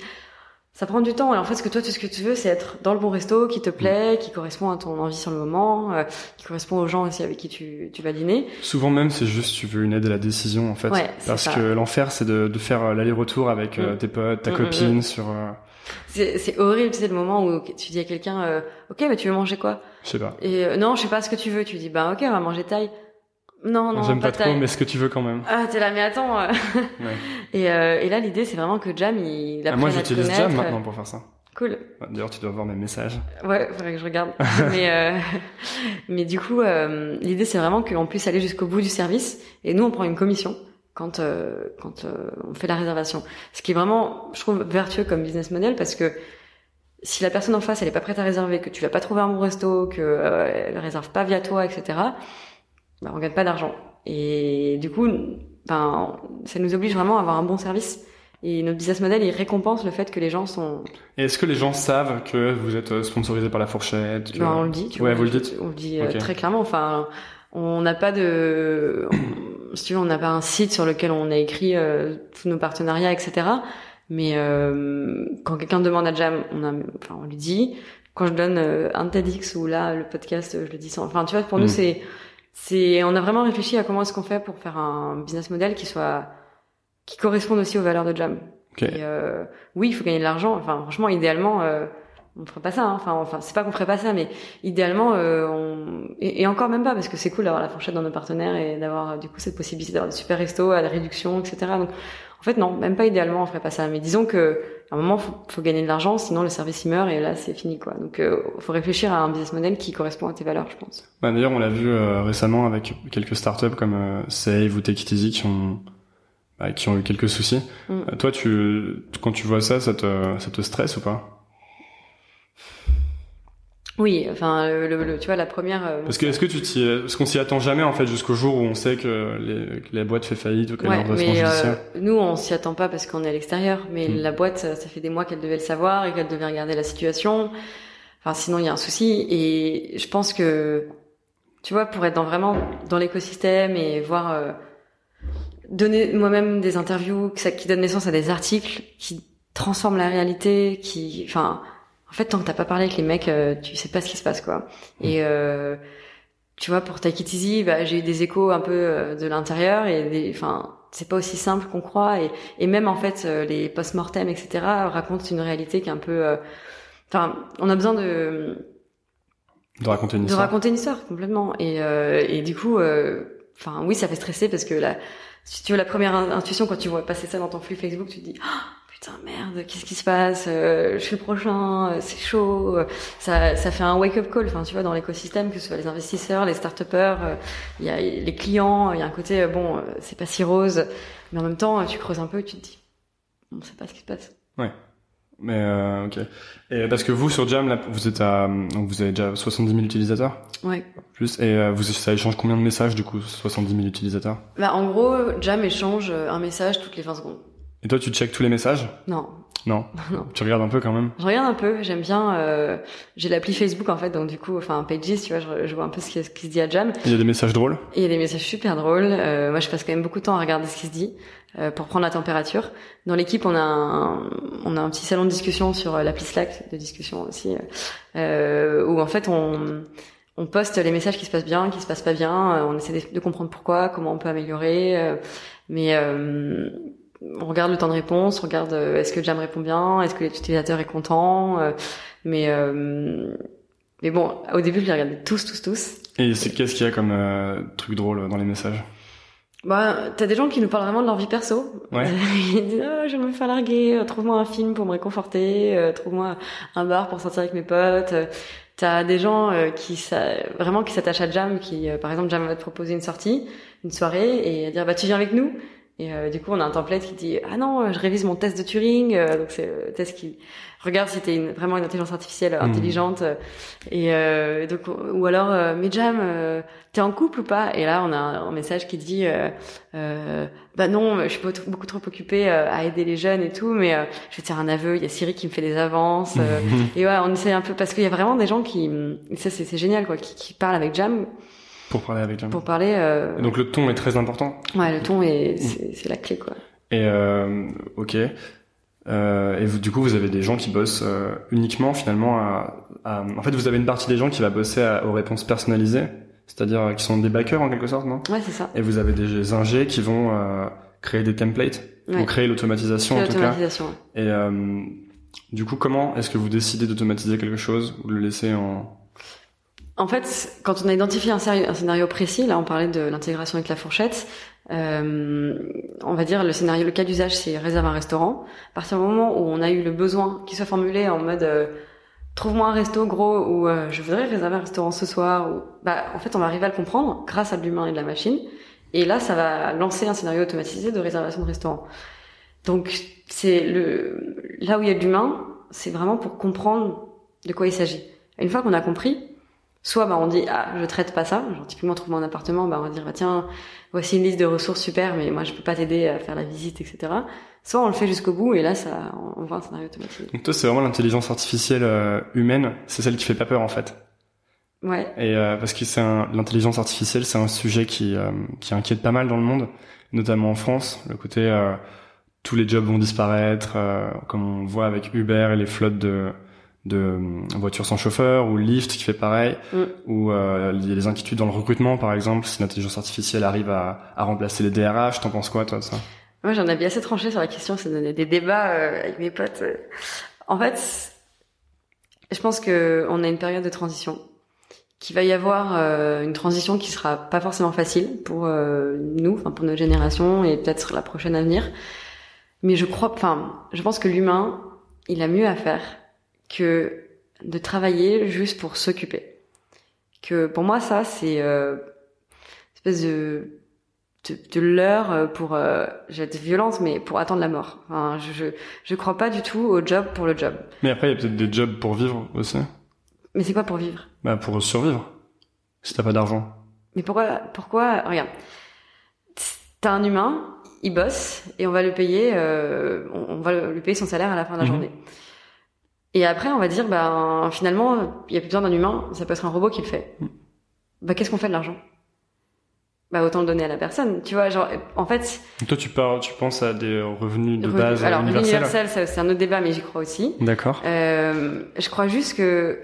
ça prend du temps et en fait ce que toi tout ce que tu veux c'est être dans le bon resto qui te plaît, qui correspond à ton envie sur le moment, euh, qui correspond aux gens aussi avec qui tu, tu vas dîner. Souvent même, c'est juste tu veux une aide à la décision en fait. Ouais, c'est Parce ça. que l'enfer, c'est de, de faire euh, l'aller-retour avec euh, Mm. tes potes, ta Mm, mm, copine sur, euh, C'est c'est horrible, tu sais le moment où tu dis à quelqu'un euh, OK, mais tu veux manger quoi? Je sais pas. Et euh, non, je sais pas ce que tu veux, tu dis bah OK, on va manger thaï. Non non, J'aime pas, pas, trop, mais ce que tu veux quand même. Ah, t'es là mais attends. euh. Ouais. et euh, et là l'idée c'est vraiment que Jam il Ah, apprenne moi, à te j'utilise. Jam maintenant pour faire ça. Cool. D'ailleurs, tu dois voir mes messages. Ouais, faudrait que je regarde. mais euh, mais du coup, euh, l'idée c'est vraiment qu'on puisse aller jusqu'au bout du service et nous on prend une commission quand euh, quand euh, on fait la réservation. Ce qui est vraiment, je trouve, vertueux comme business model parce que si la personne en face elle est pas prête à réserver, que tu vas pas trouver un bon resto, que euh, elle réserve pas via toi, etc. Bah, on gagne pas d'argent. Et du coup, ben ça nous oblige vraiment à avoir un bon service. Et notre business model, il récompense le fait que les gens sont Et est-ce que les gens savent que vous êtes euh, sponsorisé par la fourchette que- Ben, on le dit. Tu Ouais, vois, vous le dites. On le dit euh, très clairement. Enfin, on n'a pas de, si tu veux, on n'a pas un site sur lequel on a écrit euh, tous nos partenariats, etc. Mais euh, quand quelqu'un demande à Jam, on, a, enfin, on lui dit. Quand je donne euh, un TEDx ou là le podcast, je le dis sans. Enfin, tu vois, pour Mm. nous, c'est, c'est, on a vraiment réfléchi à comment est-ce qu'on fait pour faire un business model qui soit, qui corresponde aussi aux valeurs de Jam. Ok. Et euh, oui, il faut gagner de l'argent. Enfin, franchement, idéalement, euh, on ferait pas ça. hein. Enfin, enfin, c'est pas qu'on ferait pas ça, mais idéalement, euh, on... et, et encore même pas, parce que c'est cool d'avoir la fourchette dans nos partenaires et d'avoir du coup cette possibilité d'avoir des super restos à la réduction, etc. Donc, en fait, non, même pas idéalement, on ferait pas ça. Mais disons que à un moment, faut, faut gagner de l'argent, sinon le service il meurt et là, c'est fini, quoi. Donc, euh, faut réfléchir à un business model qui correspond à tes valeurs, je pense. Bah, D'ailleurs, on l'a vu euh, récemment avec quelques startups comme euh, Save ou Take It Easy qui ont, bah, qui ont eu quelques soucis. Mm. Euh, toi, tu, quand tu vois ça, ça te, ça te stresse ou pas? Oui, enfin, le, le- le- tu vois, la première. euh, Parce que est-ce que tu t'y, parce qu'on s'y attend jamais en fait jusqu'au jour où on sait que, les, que la boîte fait faillite ou qu'elle est Ouais, mais euh, nous, on s'y attend pas parce qu'on est à l'extérieur. Mais Mm. la boîte, ça ça fait des mois qu'elle devait le savoir et qu'elle devait regarder la situation. Enfin, sinon, il y a un souci. Et je pense que, tu vois, pour être dans vraiment dans l'écosystème et voir euh, donner moi-même des interviews ça- qui donnent naissance à des articles qui transforment la réalité, qui, enfin, en fait, tant que t'as pas parlé avec les mecs, euh, tu sais pas ce qui se passe, quoi. Et euh, tu vois, pour Take It Easy, bah, j'ai eu des échos un peu euh, de l'intérieur et des, enfin, c'est pas aussi simple qu'on croit et, et même en fait, euh, les post-mortem, etc., racontent une réalité qui est un peu, euh, enfin, on a besoin de, De raconter une de histoire. raconter une histoire complètement et, euh, et du coup, euh, enfin, oui, ça fait stresser parce que la, si tu veux la première in- intuition quand tu vois passer ça dans ton flux Facebook, tu te dis, Ah, putain merde, qu'est-ce qui se passe Euh, Je suis le prochain, euh, c'est chaud. euh, Ça, ça fait un wake-up call, enfin, tu vois, dans l'écosystème, que ce soit les investisseurs, les start-upers, euh, il y a les clients, il y a un côté, euh, bon, euh, c'est pas si rose, mais en même temps, tu creuses un peu et tu te dis, on sait pas ce qui se passe. Mais euh, ok. Et parce que vous sur Jam, là, vous êtes à, donc vous avez déjà 70 000 utilisateurs? Ouais. plus, et euh, vous ça échange combien de messages du coup 70 000 utilisateurs? Bah, en gros, Jam échange un message toutes les 20 secondes. Et toi, tu checkes tous les messages Non, Non. Non. Tu regardes un peu quand même. Je regarde un peu, j'aime bien. Euh, j'ai l'appli Facebook en fait, donc du coup, enfin Pages, tu vois, je, je vois un peu ce qui, ce qui se dit à Jam. Il y a des messages drôles. Il y a des messages super drôles. Euh, moi, je passe quand même beaucoup de temps à regarder ce qui se dit euh, pour prendre la température. Dans l'équipe, on a un, on a un petit salon de discussion sur euh, l'appli Slack de discussion aussi, euh, où en fait on on poste les messages qui se passent bien, qui se passent pas bien. euh, on essaie de, comprendre pourquoi, comment on peut améliorer. euh, mais euh, on regarde le temps de réponse, on regarde est-ce que Jam répond bien, est-ce que l'utilisateur est content, mais mais bon, au début, je les regardais tous, tous, tous. Et c'est qu'est-ce qu'il y a comme truc drôle dans les messages? Bah, t'as des gens qui nous parlent vraiment de leur vie perso. Ouais. Ils disent, oh, je me fais larguer, trouve-moi un film pour me réconforter, euh, trouve-moi un bar pour sortir avec mes potes. T'as des gens euh, qui vraiment qui s'attachent à Jam, qui, euh, par exemple, Jam va te proposer une sortie, une soirée, et dire, bah, tu viens avec nous? Et du coup, on a un template qui dit, ah non, je révise mon test de Turing. donc c'est le test qui regarde si t'es une, vraiment une intelligence artificielle hmm. intelligente. Et donc, ou alors, mais Jam t'es en couple ou pas? Et là, on a un, message qui dit, euh, euh, bah non, je suis beaucoup trop occupée euh, à aider les jeunes et tout, mais euh, je vais te faire un aveu, il y a Siri qui me fait des avances. et ouais, on essaie un peu parce qu'il y a vraiment des gens qui, ça c'est génial quoi, qui, qui parlent avec Jam. Pour parler avec Jam. Pour parler. Et donc le ton est très important. Ouais, le ton est, c'est la clé quoi. Et ok. Euh, et vous, du coup, vous avez des gens qui bossent uniquement finalement à, à, En fait, vous avez une partie des gens qui va bosser aux réponses personnalisées c'est-à-dire euh, qui sont des backers en quelque sorte, non? Ouais, c'est ça. Et vous avez des ingés qui vont euh, créer des templates, ouais. ou créer l'automatisation en tout cas. Et euh, du coup, comment est-ce que vous décidez d'automatiser quelque chose ou de le laisser en en fait, quand on a identifié un, scénario précis, là on parlait de l'intégration avec la fourchette, euh, on va dire le scénario, le cas d'usage c'est réserve un restaurant. À partir du moment où on a eu le besoin qui soit formulé en mode euh, trouve-moi un resto gros où euh, je voudrais réserver un restaurant ce soir. Ou... Bah, en fait, on va arriver à le comprendre grâce à l'humain et de la machine. Et là, ça va lancer un scénario automatisé de réservation de restaurant. Donc, c'est le là où il y a de l'humain, c'est vraiment pour comprendre de quoi il s'agit. Une fois qu'on a compris, soit bah on dit ah je traite pas ça, genre typiquement trouve-moi un appartement, bah on va dire bah, tiens voici une liste de ressources super, mais moi je peux pas t'aider à faire la visite, etc soit on le fait jusqu'au bout et là ça on voit un scénario automatique. Donc toi c'est vraiment l'intelligence artificielle euh, humaine, c'est celle qui fait pas peur en fait. Ouais. Et euh, parce que c'est l'intelligence artificielle, c'est un sujet qui euh, qui inquiète pas mal dans le monde, notamment en France, le côté tous les jobs vont disparaître, comme on voit avec Uber et les flottes de de voitures sans chauffeur ou Lyft qui fait pareil mm. ou il y a des inquiétudes dans le recrutement par exemple si l'intelligence artificielle arrive à, à remplacer les DRH t'en penses quoi toi de ça? Moi, j'en avais assez tranché sur la question. Ça donnait des débats euh, avec mes potes. En fait, je pense que on a une période de transition. Qu'il va y avoir euh, une transition qui sera pas forcément facile pour euh, nous, enfin pour notre génération et peut-être la prochaine avenir. Mais je crois, enfin, je pense que l'humain, il a mieux à faire que de travailler juste pour s'occuper. Que pour moi, ça, c'est euh, espèce de de, de l'heure pour euh, j'ai être violente mais pour attendre la mort. Enfin, je, je je crois pas du tout au job pour le job. Mais après il y a peut-être des jobs pour vivre aussi. Mais c'est quoi pour vivre? Bah pour survivre si t'as pas d'argent. Mais pourquoi pourquoi regarde. T'as un humain il bosse et on va le payer euh, on, va lui payer son salaire à la fin de la mhm. journée et après on va dire bah finalement il y a plus besoin d'un humain ça peut être un robot qui le fait. Bah qu'est-ce qu'on fait de l'argent? Bah autant le donner à la personne tu vois genre en fait toi tu parles tu penses à des revenus de base alors universels? universel c'est un autre débat mais j'y crois aussi. D'accord. Euh, je crois juste que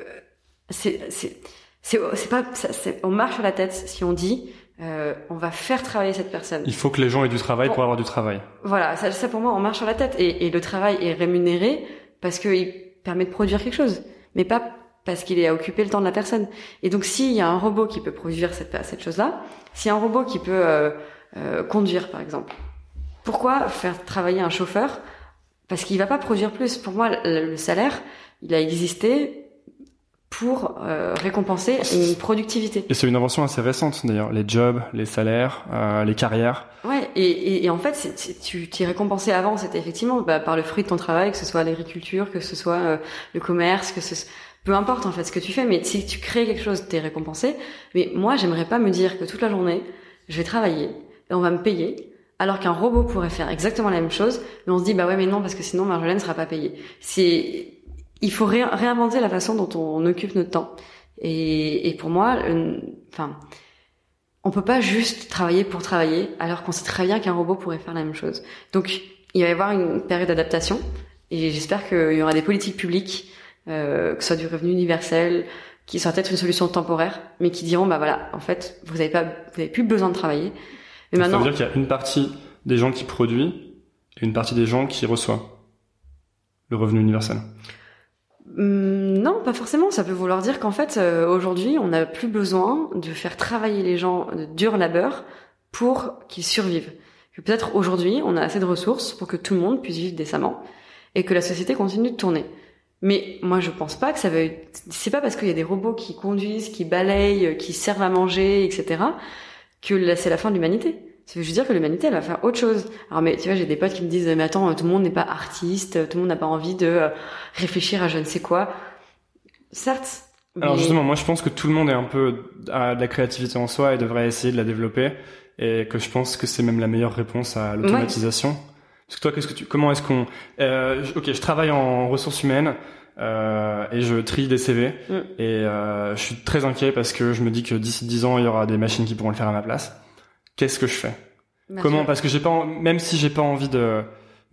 c'est c'est c'est c'est pas c'est on marche sur la tête si on dit euh, on va faire travailler cette personne. Il faut que les gens aient du travail pour avoir du travail. Voilà, ça, ça pour moi, on marche sur la tête. Et, et le travail est rémunéré parce qu'il permet de produire quelque chose, mais pas parce qu'il est à occuper le temps de la personne. Et donc, s'il y a un robot qui peut produire cette, cette chose-là, s'il y a un robot qui peut euh, euh, conduire, par exemple, pourquoi faire travailler un chauffeur? Parce qu'il va pas produire plus. Pour moi, le, salaire, il a existé pour euh, récompenser une productivité. Et c'est une invention assez récente d'ailleurs, les jobs, les salaires, euh, les carrières. Ouais, et, et, et en fait, c'est, tu t'es récompensé avant, c'était effectivement bah, par le fruit de ton travail, que ce soit l'agriculture, que ce soit euh, le commerce, que ce peu importe en fait ce que tu fais, mais si tu crées quelque chose, t'es récompensé. Mais moi, j'aimerais pas me dire que toute la journée, je vais travailler et on va me payer, alors qu'un robot pourrait faire exactement la même chose, mais on se dit bah ouais mais non parce que sinon Marjolaine sera pas payée. C'est il faut réinventer la façon dont on occupe notre temps. Et, et pour moi, enfin, on peut pas juste travailler pour travailler, alors qu'on sait très bien qu'un robot pourrait faire la même chose. Donc il va y avoir une période d'adaptation, et j'espère qu'il y aura des politiques publiques euh, que ce soit du revenu universel, qui soit peut-être une solution temporaire, mais qui diront bah voilà, en fait, vous n'avez pas, vous avez plus besoin de travailler. Mais maintenant, ça veut dire qu'il y a une partie des gens qui produisent et une partie des gens qui reçoit le revenu universel. Hum, non, pas forcément. Ça peut vouloir dire qu'en fait, euh, aujourd'hui, on n'a plus besoin de faire travailler les gens de dur labeur pour qu'ils survivent. Peut-être aujourd'hui, on a assez de ressources pour que tout le monde puisse vivre décemment et que la société continue de tourner. Mais moi, je pense pas que ça veut. C'est pas parce qu'il y a des robots qui conduisent, qui balayent, qui servent à manger, etc., que c'est la fin de l'humanité. Ça veut juste dire que l'humanité, elle va faire autre chose. Alors, mais tu vois, j'ai des potes qui me disent, mais attends, tout le monde n'est pas artiste, tout le monde n'a pas envie de euh, réfléchir à je ne sais quoi. Certes. Alors justement, moi, je pense que tout le monde est un peu à de la créativité en soi et devrait essayer de la développer, et que je pense que c'est même la meilleure réponse à l'automatisation. Parce que toi, qu'est-ce que tu, comment est-ce qu'on, euh, ok, je travaille en ressources humaines. Euh, et je trie des CV mm. et euh, je suis très inquiet parce que je me dis que d'ici 10 ans il y aura des machines qui pourront le faire à ma place qu'est-ce que je fais Comment Parce que j'ai pas, même si j'ai pas envie de,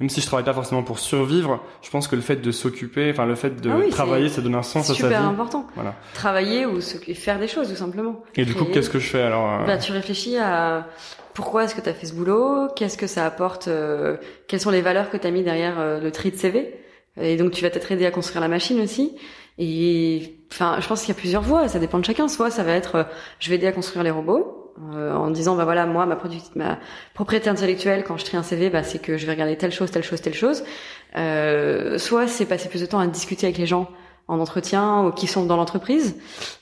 même si je travaille pas forcément pour survivre, je pense que le fait de s'occuper, enfin le fait de ah travailler, ça donne un sens à sa vie. Super important. Voilà. Travailler ou faire des choses tout simplement. Et du coup, qu'est-ce que je fais alors euh Bah, tu réfléchis à pourquoi est-ce que tu as fait ce boulot, qu'est-ce que ça apporte, euh, quelles sont les valeurs que tu as mis derrière euh, le tri de CV. Et donc tu vas t'être aidé à construire la machine aussi. Et enfin, je pense qu'il y a plusieurs voies. Ça dépend de chacun. Soit ça va être, je vais aider à construire les robots euh, en disant bah voilà moi ma, propriété intellectuelle quand je trie un CV bah c'est que je vais regarder telle chose telle chose telle chose. Euh, soit c'est passer plus de temps à discuter avec les gens en entretien ou qui sont dans l'entreprise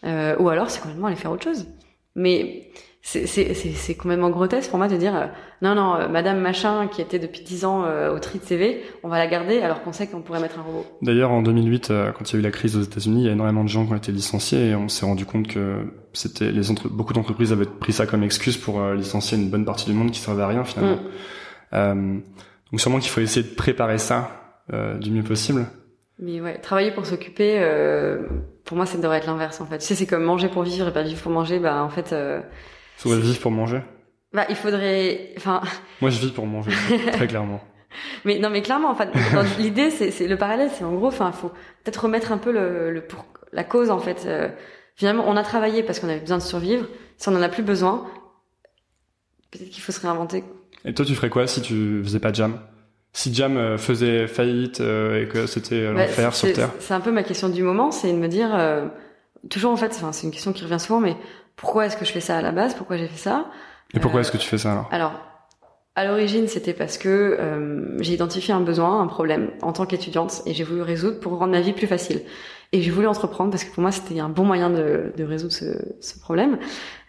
euh, ou alors c'est complètement aller faire autre chose. Mais c'est complètement grotesque pour moi de dire euh, non non euh, Madame machin qui était depuis 10 ans euh, au tri de CV on va la garder alors qu'on sait qu'on pourrait mettre un robot. D'ailleurs en 2008 quand il y a eu la crise aux États-Unis il y a énormément de gens qui ont été licenciés et on s'est rendu compte que c'était les beaucoup d'entreprises avaient pris ça comme excuse pour licencier une bonne partie du monde qui servait à rien finalement. Mm. donc sûrement qu'il faut essayer de préparer ça du mieux possible. Mais ouais, travailler pour s'occuper, pour moi, ça devrait être l'inverse en fait. Tu sais, c'est comme manger pour vivre et pas vivre pour manger. Bah en fait, Faudrait vivre pour manger Bah, il faudrait. Enfin. Moi, je vis pour manger, très clairement. Mais non, mais clairement, en fait, l'idée, c'est le parallèle, c'est en gros, enfin, faut peut-être remettre un peu le, le pour la cause en fait. Euh, finalement, on a travaillé parce qu'on avait besoin de survivre. Si on en a plus besoin, peut-être qu'il faut se réinventer. Et toi, tu ferais quoi si tu faisais pas Jam? Si Jam euh, faisait faillite euh, et que c'était bah, l'enfer sur Terre? C'est un peu ma question du moment, c'est de me dire toujours en fait, enfin, c'est une question qui revient souvent, mais pourquoi est-ce que je fais ça à la base Pourquoi j'ai fait ça Et pourquoi est-ce que tu fais ça alors? Alors, à l'origine, c'était parce que euh, j'ai identifié un besoin, un problème en tant qu'étudiante, et j'ai voulu résoudre pour rendre ma vie plus facile. Et j'ai voulu entreprendre parce que pour moi, c'était un bon moyen de, de résoudre ce, ce problème,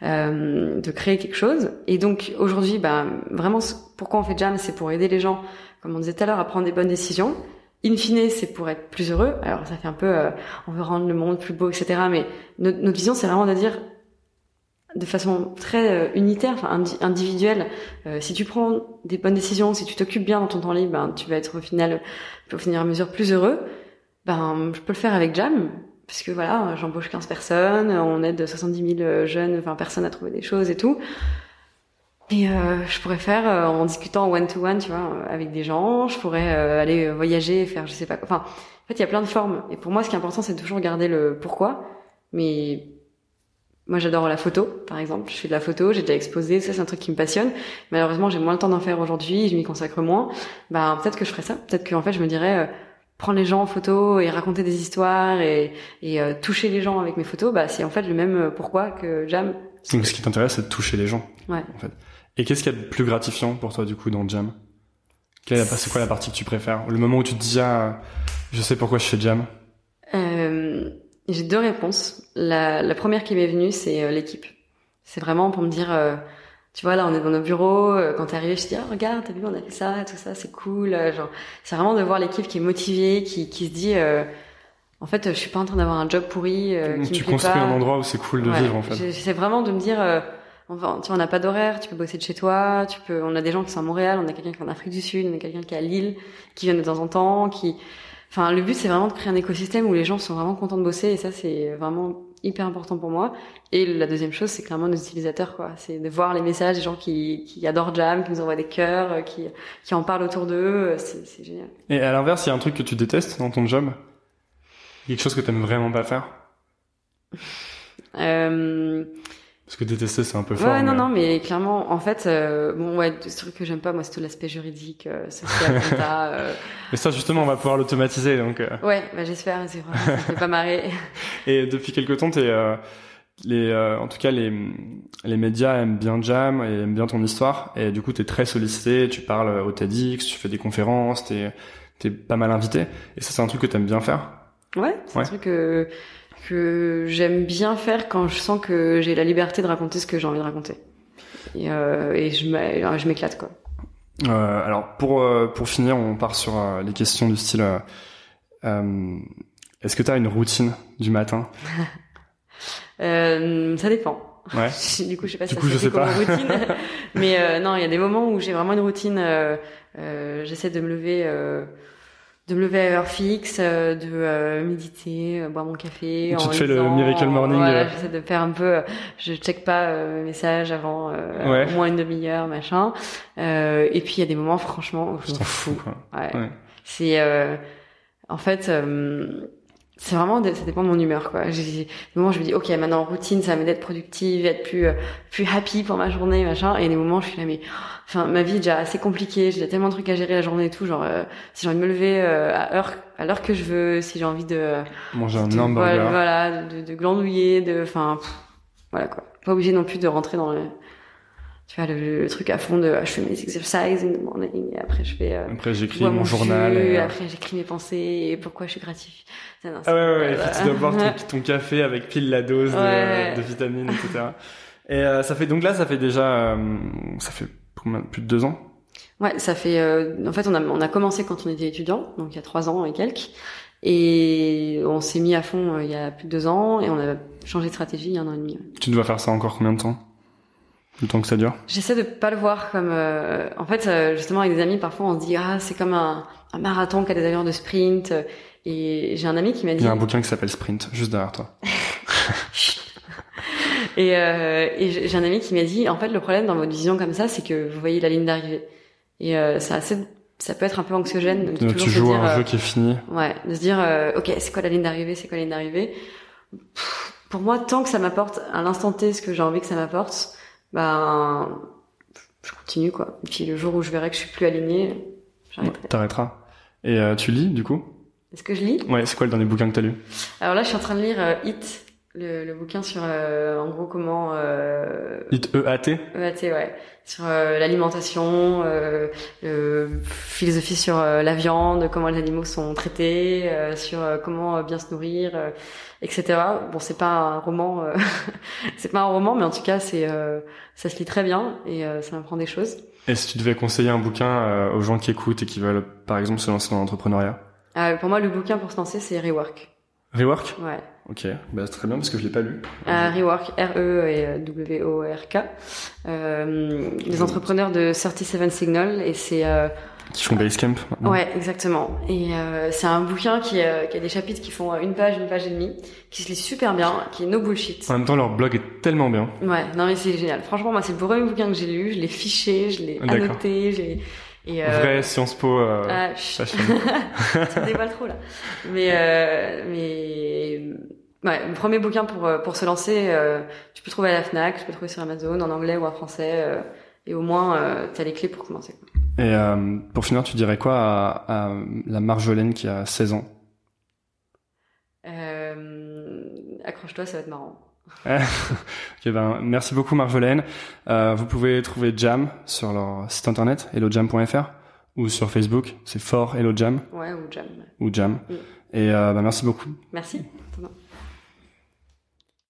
euh, de créer quelque chose. Et donc aujourd'hui, bah, vraiment, pourquoi on fait Jam, c'est pour aider les gens, comme on disait tout à l'heure, à prendre des bonnes décisions. In fine, c'est pour être plus heureux. Alors ça fait un peu, euh, on veut rendre le monde plus beau, etc. Mais notre, notre vision, c'est vraiment de dire, de façon très euh, unitaire, enfin individuelle. Euh, si tu prends des bonnes décisions, si tu t'occupes bien dans ton temps libre, ben, tu vas être au final, au finir à mesure plus heureux. Ben, je peux le faire avec Jam, puisque voilà, j'embauche 15 personnes, on aide 70 000 jeunes, 20 personnes à trouver des choses et tout. Et euh, je pourrais faire en discutant one to one, tu vois, avec des gens. Je pourrais aller voyager, faire je sais pas quoi. Enfin, en fait, il y a plein de formes. Et pour moi, ce qui est important, c'est toujours garder le pourquoi, mais moi, j'adore la photo, par exemple. Je fais de la photo, j'ai déjà exposé, ça c'est un truc qui me passionne. Malheureusement, j'ai moins le temps d'en faire aujourd'hui, je m'y consacre moins. Bah, peut-être que je ferais ça. Peut-être qu'en fait, je me dirais, euh, prendre les gens en photo et raconter des histoires et, et euh, toucher les gens avec mes photos, bah, c'est en fait le même euh, pourquoi que Jam. Donc, ce qui t'intéresse, c'est de toucher les gens. Ouais. En fait. Et qu'est-ce qu'il y a de plus gratifiant pour toi, du coup, dans Jam? C'est quoi la partie que tu préfères? Le moment où tu te dis, ah, je sais pourquoi je fais Jam? Euh j'ai deux réponses. La, la première qui m'est venue, c'est euh, l'équipe. C'est vraiment pour me dire, euh, tu vois, là, on est dans nos bureaux. Euh, quand t'es arrivé, je te dis, oh, regarde, t'as vu, on a fait ça, tout ça, c'est cool. genre, c'est vraiment de voir l'équipe qui est motivée, qui, qui se dit, en fait, je suis pas en train d'avoir un job pourri. qui tu me construis un endroit où c'est cool de vivre, en fait. C'est vraiment de me dire, enfin, tu vois, on n'a pas d'horaire, tu peux bosser de chez toi, tu peux. On a des gens qui sont à Montréal, on a quelqu'un qui est en Afrique du Sud, on a quelqu'un qui est à Lille, qui vient de temps en temps, qui Enfin, le but, c'est vraiment de créer un écosystème où les gens sont vraiment contents de bosser, et ça, c'est vraiment hyper important pour moi. Et la deuxième chose, c'est clairement nos utilisateurs, quoi. C'est de voir les messages des gens qui, qui adorent Jam, qui nous envoient des cœurs, euh, qui, qui en parlent autour d'eux. C'est génial. Et à l'inverse, il y a un truc que tu détestes dans ton job? Quelque chose que tu aimes vraiment pas faire? Euh... Parce que détester, c'est un peu fort. Ouais, non, mais- non, mais clairement, en fait, euh, bon, ouais, ce truc que j'aime pas, moi, c'est tout l'aspect juridique, euh, social, compta, euh, Mais ça, justement, on va pouvoir l'automatiser. Donc, euh. Ouais, bah, j'espère, c'est ça fait pas marrer. Et depuis quelque temps, t'es, euh, les, euh, en tout cas, les, les médias aiment bien Jam et aiment bien ton histoire. Et du coup, t'es très sollicité. Tu parles au TEDx, tu fais des conférences, t'es, t'es pas mal invité. Et ça, c'est un truc que t'aimes bien faire? Ouais, c'est Ouais. un truc que, que j'aime bien faire quand je sens que j'ai la liberté de raconter ce que j'ai envie de raconter. Et, euh, et je je m'éclate, quoi. Euh, alors, pour, euh, pour finir, on part sur les questions du style. euh, est-ce que t'as une routine du matin? Ça dépend. Ouais. du coup, je sais pas Du si coup, ça je se sais pas. routine. Mais non, il y a des moments où j'ai vraiment une routine. J'essaie de me lever, de me lever à heure fixe, euh, de euh, méditer, euh, boire mon café. Tu en te fais le miracle morning, Voilà, j'essaie de faire un peu. Je check pas euh, mes messages avant euh, Ouais. au moins une demi-heure, machin. Euh, et puis il y a des moments, franchement, où je m'en fous. Ouais. Ouais. C'est euh, en fait euh, c'est vraiment ça dépend de mon humeur quoi. J'ai des moments où je me dis OK, maintenant routine, ça va m'aider à être productive, être plus euh, plus happy pour ma journée, machin et des moments où je suis là mais enfin ma vie est déjà assez compliquée, j'ai tellement de trucs à gérer la journée et tout, genre euh, si j'ai envie de me lever euh, à heure à l'heure que je veux, si j'ai envie de, Manger un hamburger. voilà, voilà, de, de glandouiller, de enfin voilà quoi. Pas obligé non plus de rentrer dans le tu vois le, le truc à fond de je fais mes exercises in the morning et après je fais euh, Après, j'écris mon mon journal. jus, et, euh, après j'écris mes pensées et pourquoi je suis non, Ah ouais, ouais, ouais. Et puis tu dois boire ton, ton café avec pile la dose de, Ouais. de vitamines, etc. Et euh, ça fait donc là, ça fait déjà, euh, ça fait plus de deux ans? Ouais, ça fait. en fait, on a on a commencé quand on était étudiant, donc il y a trois ans et quelques, et on s'est mis à fond il y a plus de deux ans et on a changé de stratégie il y a un an et demi. Tu dois faire ça encore combien de temps? Le temps que ça dure J'essaie de pas le voir comme. euh, en fait, euh, justement avec des amis, parfois on se dit ah c'est comme un, un marathon qui a des allures de sprint. euh, Et j'ai un ami qui m'a Il dit. y a un bouquin qui s'appelle Sprint, juste derrière toi. Et, euh, et j'ai un ami qui m'a dit, en fait, le problème dans votre vision comme ça, c'est que vous voyez la ligne d'arrivée. Et euh, c'est assez, ça peut être un peu anxiogène. de tu joues à un euh, jeu qui est fini. Ouais, de se dire, euh, ok, c'est quoi la ligne d'arrivée, c'est quoi la ligne d'arrivée? Pour moi, tant que ça m'apporte à l'instant T ce que j'ai envie que ça m'apporte, ben, je continue quoi. Et puis le jour où je verrai que je suis plus alignée, j'arrêterai. T'arrêteras. Et euh, tu lis, du coup? Est-ce que je lis? Ouais, c'est quoi le dernier bouquin que t'as lu? Alors là, je suis en train de lire euh, Hit, le, le bouquin sur, euh, en gros, comment euh, EAT EAT, ouais. Sur euh, l'alimentation, euh, le philosophie sur euh, la viande, comment les animaux sont traités, euh, sur euh, comment bien se nourrir, euh, etc. Bon, c'est pas un roman, euh, c'est pas un roman, mais en tout cas, c'est euh, ça se lit très bien et euh, ça m'apprend des choses. Et si tu devais conseiller un bouquin euh, aux gens qui écoutent et qui veulent, par exemple, se lancer dans l'entrepreneuriat? Euh, pour moi, le bouquin pour se lancer, c'est Rework. Rework? Ouais. Ok, bah, c'est très bien parce que je l'ai pas lu. Rework, R-E et euh, W-O-R-K. Les entrepreneurs de 37 Signal et c'est euh, Qui font Basecamp maintenant. Ouais, exactement. Et euh, c'est un bouquin qui, euh, qui a des chapitres qui font euh, une page, une page et demie, qui se lit super bien, qui est no bullshit. En même temps, leur blog est tellement bien. Ouais, non mais c'est génial. Franchement, moi c'est le premier bouquin que j'ai lu, je l'ai fiché, je l'ai annoté, j'ai et euh, Vrai Sciences Po. Euh, ah, chut, fashion. ça dévoile trop là. Mais euh, mais ouais, le premier bouquin pour euh, pour se lancer, euh, tu peux le trouver à la Fnac, tu peux le trouver sur Amazon en anglais ou en français, euh, et au moins euh, t'as les clés pour commencer. quoi. Et pour finir, tu dirais quoi à, à la Marjolaine qui a 16 ans? Accroche-toi, ça va être marrant. Ok, ben, merci beaucoup Marjolaine. Vous pouvez trouver Jam sur leur site internet hellojam.fr ou sur Facebook, c'est fort Hello Jam Ouais, ou jam. ou Jam. Mm. Et ben, merci beaucoup. Merci.